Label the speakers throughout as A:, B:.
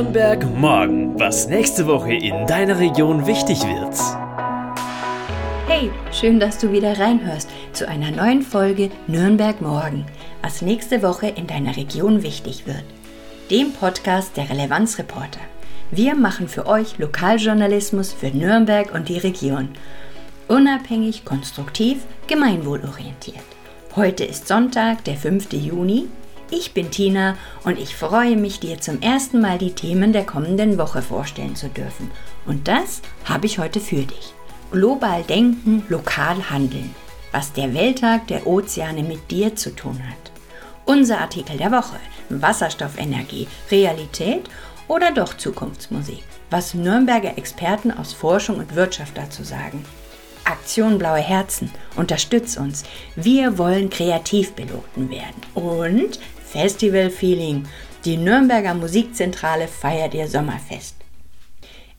A: Nürnberg morgen, was nächste Woche in deiner Region wichtig wird.
B: Hey, schön, dass du wieder reinhörst zu einer neuen Folge Nürnberg morgen, was nächste Woche in deiner Region wichtig wird. Dem Podcast der Relevanzreporter. Wir machen für euch Lokaljournalismus für Nürnberg und die Region. Unabhängig, konstruktiv, gemeinwohlorientiert. Heute ist Sonntag, der 5. Juni ich bin Tina und ich freue mich, dir zum ersten Mal die Themen der kommenden Woche vorstellen zu dürfen. Und das habe ich heute für dich. Global denken, lokal handeln. Was der Welttag der Ozeane mit dir zu tun hat. Unser Artikel der Woche. Wasserstoffenergie, Realität oder doch Zukunftsmusik? Was Nürnberger Experten aus Forschung und Wirtschaft dazu sagen. Aktion Blaue Herzen, unterstütz uns. Wir wollen Kreativpiloten werden. Und Festival-Feeling. Die Nürnberger Musikzentrale feiert ihr Sommerfest.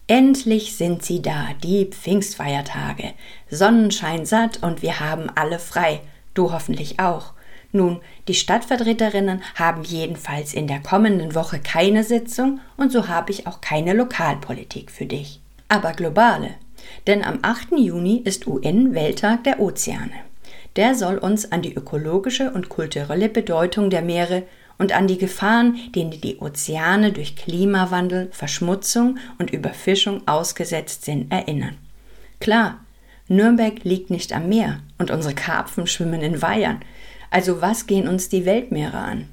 B: Endlich sind sie da, die Pfingstfeiertage. Sonnenschein satt und wir haben alle frei. Du hoffentlich auch. Nun, die Stadtvertreterinnen haben jedenfalls in der kommenden Woche keine Sitzung und so habe ich auch keine Lokalpolitik für dich. Aber globale. Denn am 8. Juni ist UN-Welttag der Ozeane. Der soll uns an die ökologische und kulturelle Bedeutung der Meere und an die Gefahren, denen die Ozeane durch Klimawandel, Verschmutzung und Überfischung ausgesetzt sind, erinnern. Klar, Nürnberg liegt nicht am Meer und unsere Karpfen schwimmen in Weihern. Also was gehen uns die Weltmeere an?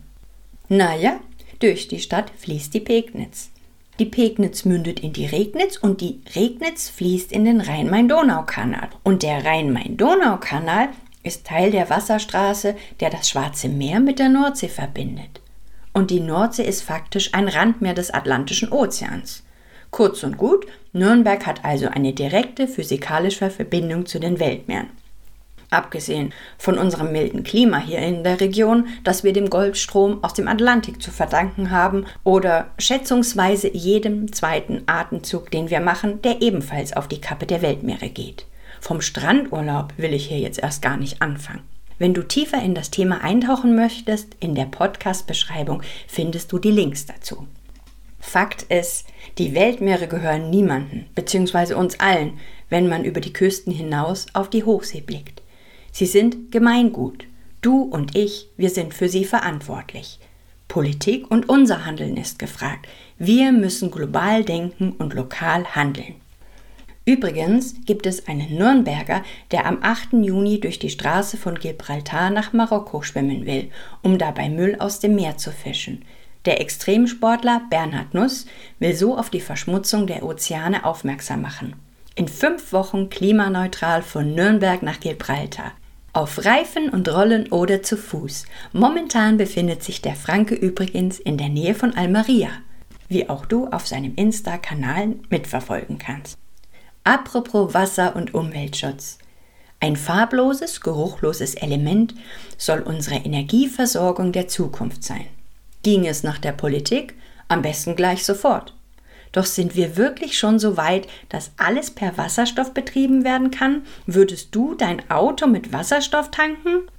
B: Naja, durch die Stadt fließt die Pegnitz. Die Pegnitz mündet in die Regnitz und die Regnitz fließt in den Rhein-Main-Donau-Kanal. Und der Rhein-Main-Donau-Kanal ist Teil der Wasserstraße, der das Schwarze Meer mit der Nordsee verbindet. Und die Nordsee ist faktisch ein Randmeer des Atlantischen Ozeans. Kurz und gut, Nürnberg hat also eine direkte physikalische Verbindung zu den Weltmeeren. Abgesehen von unserem milden Klima hier in der Region, das wir dem Golfstrom aus dem Atlantik zu verdanken haben, oder schätzungsweise jedem zweiten Atemzug, den wir machen, der ebenfalls auf die Kappe der Weltmeere geht. Vom Strandurlaub will ich hier jetzt erst gar nicht anfangen. Wenn du tiefer in das Thema eintauchen möchtest, in der Podcast-Beschreibung findest du die Links dazu. Fakt ist, die Weltmeere gehören niemanden, beziehungsweise uns allen, wenn man über die Küsten hinaus auf die Hochsee blickt. Sie sind Gemeingut. Du und ich, wir sind für sie verantwortlich. Politik und unser Handeln ist gefragt. Wir müssen global denken und lokal handeln. Übrigens gibt es einen Nürnberger, der am 8. Juni durch die Straße von Gibraltar nach Marokko schwimmen will, um dabei Müll aus dem Meer zu fischen. Der Extremsportler Bernhard Nuss will so auf die Verschmutzung der Ozeane aufmerksam machen. In fünf Wochen klimaneutral von Nürnberg nach Gibraltar. Auf Reifen und Rollen oder zu Fuß. Momentan befindet sich der Franke übrigens in der Nähe von Almeria, wie auch du auf seinem Insta-Kanal mitverfolgen kannst. Apropos Wasser- und Umweltschutz. Ein farbloses, geruchloses Element soll unsere Energieversorgung der Zukunft sein. Ging es nach der Politik, am besten gleich sofort. Doch sind wir wirklich schon so weit, dass alles per Wasserstoff betrieben werden kann? Würdest du dein Auto mit Wasserstoff tanken?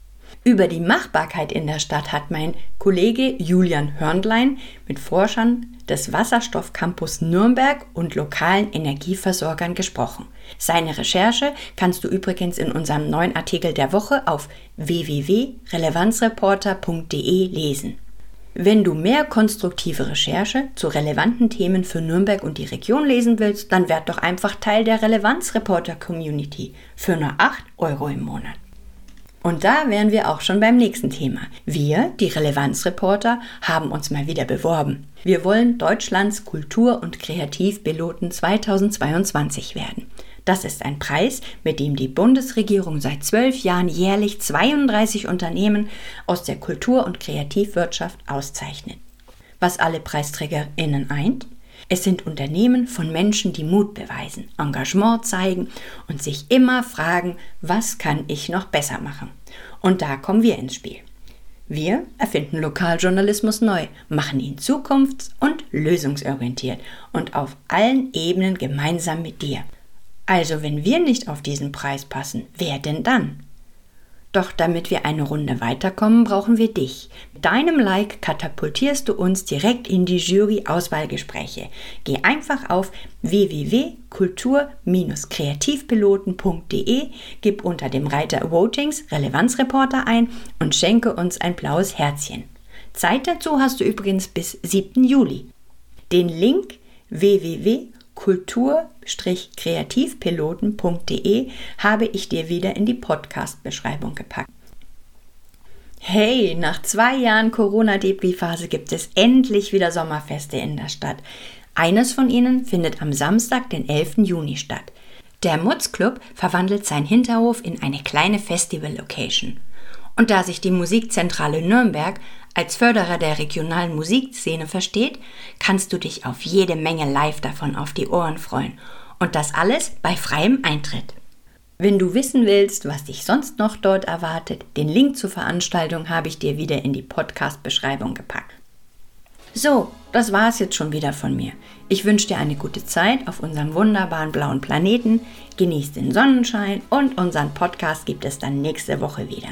B: Über die Machbarkeit in der Stadt hat mein Kollege Julian Hörnlein mit Forschern des Wasserstoffcampus Nürnberg und lokalen Energieversorgern gesprochen. Seine Recherche kannst du übrigens in unserem neuen Artikel der Woche auf www.relevanzreporter.de lesen. Wenn du mehr konstruktive Recherche zu relevanten Themen für Nürnberg und die Region lesen willst, dann werd doch einfach Teil der Relevanzreporter Community für nur 8 Euro im Monat. Und da wären wir auch schon beim nächsten Thema. Wir, die Relevanzreporter, haben uns mal wieder beworben. Wir wollen Deutschlands Kultur- und Kreativpiloten 2022 werden. Das ist ein Preis, mit dem die Bundesregierung seit zwölf Jahren jährlich 32 Unternehmen aus der Kultur- und Kreativwirtschaft auszeichnet. Was alle PreisträgerInnen eint? Es sind Unternehmen von Menschen, die Mut beweisen, Engagement zeigen und sich immer fragen, was kann ich noch besser machen? Und da kommen wir ins Spiel. Wir erfinden Lokaljournalismus neu, machen ihn zukunfts- und lösungsorientiert und auf allen Ebenen gemeinsam mit dir. Also wenn wir nicht auf diesen Preis passen, wer denn dann? Doch damit wir eine Runde weiterkommen, brauchen wir dich. Mit deinem Like katapultierst du uns direkt in die Jury-Auswahlgespräche. Geh einfach auf www.kultur-kreativpiloten.de, gib unter dem Reiter Votings Relevanzreporter ein und schenke uns ein blaues Herzchen. Zeit dazu hast du übrigens bis 7. Juli. Den Link www.kultur-kreativpiloten.de habe ich dir wieder in die Podcast-Beschreibung gepackt. Hey, nach zwei Jahren Corona-Debris-Phase gibt es endlich wieder Sommerfeste in der Stadt. Eines von ihnen findet am Samstag, den 11. Juni statt. Der Mutz Club verwandelt seinen Hinterhof in eine kleine Festival-Location. Und da sich die Musikzentrale Nürnberg als Förderer der regionalen Musikszene versteht, kannst du dich auf jede Menge live davon auf die Ohren freuen. Und das alles bei freiem Eintritt. Wenn du wissen willst, was dich sonst noch dort erwartet, den Link zur Veranstaltung habe ich dir wieder in die Podcast-Beschreibung gepackt. So, das war es jetzt schon wieder von mir. Ich wünsche dir eine gute Zeit auf unserem wunderbaren blauen Planeten. Genieß den Sonnenschein und unseren Podcast gibt es dann nächste Woche wieder.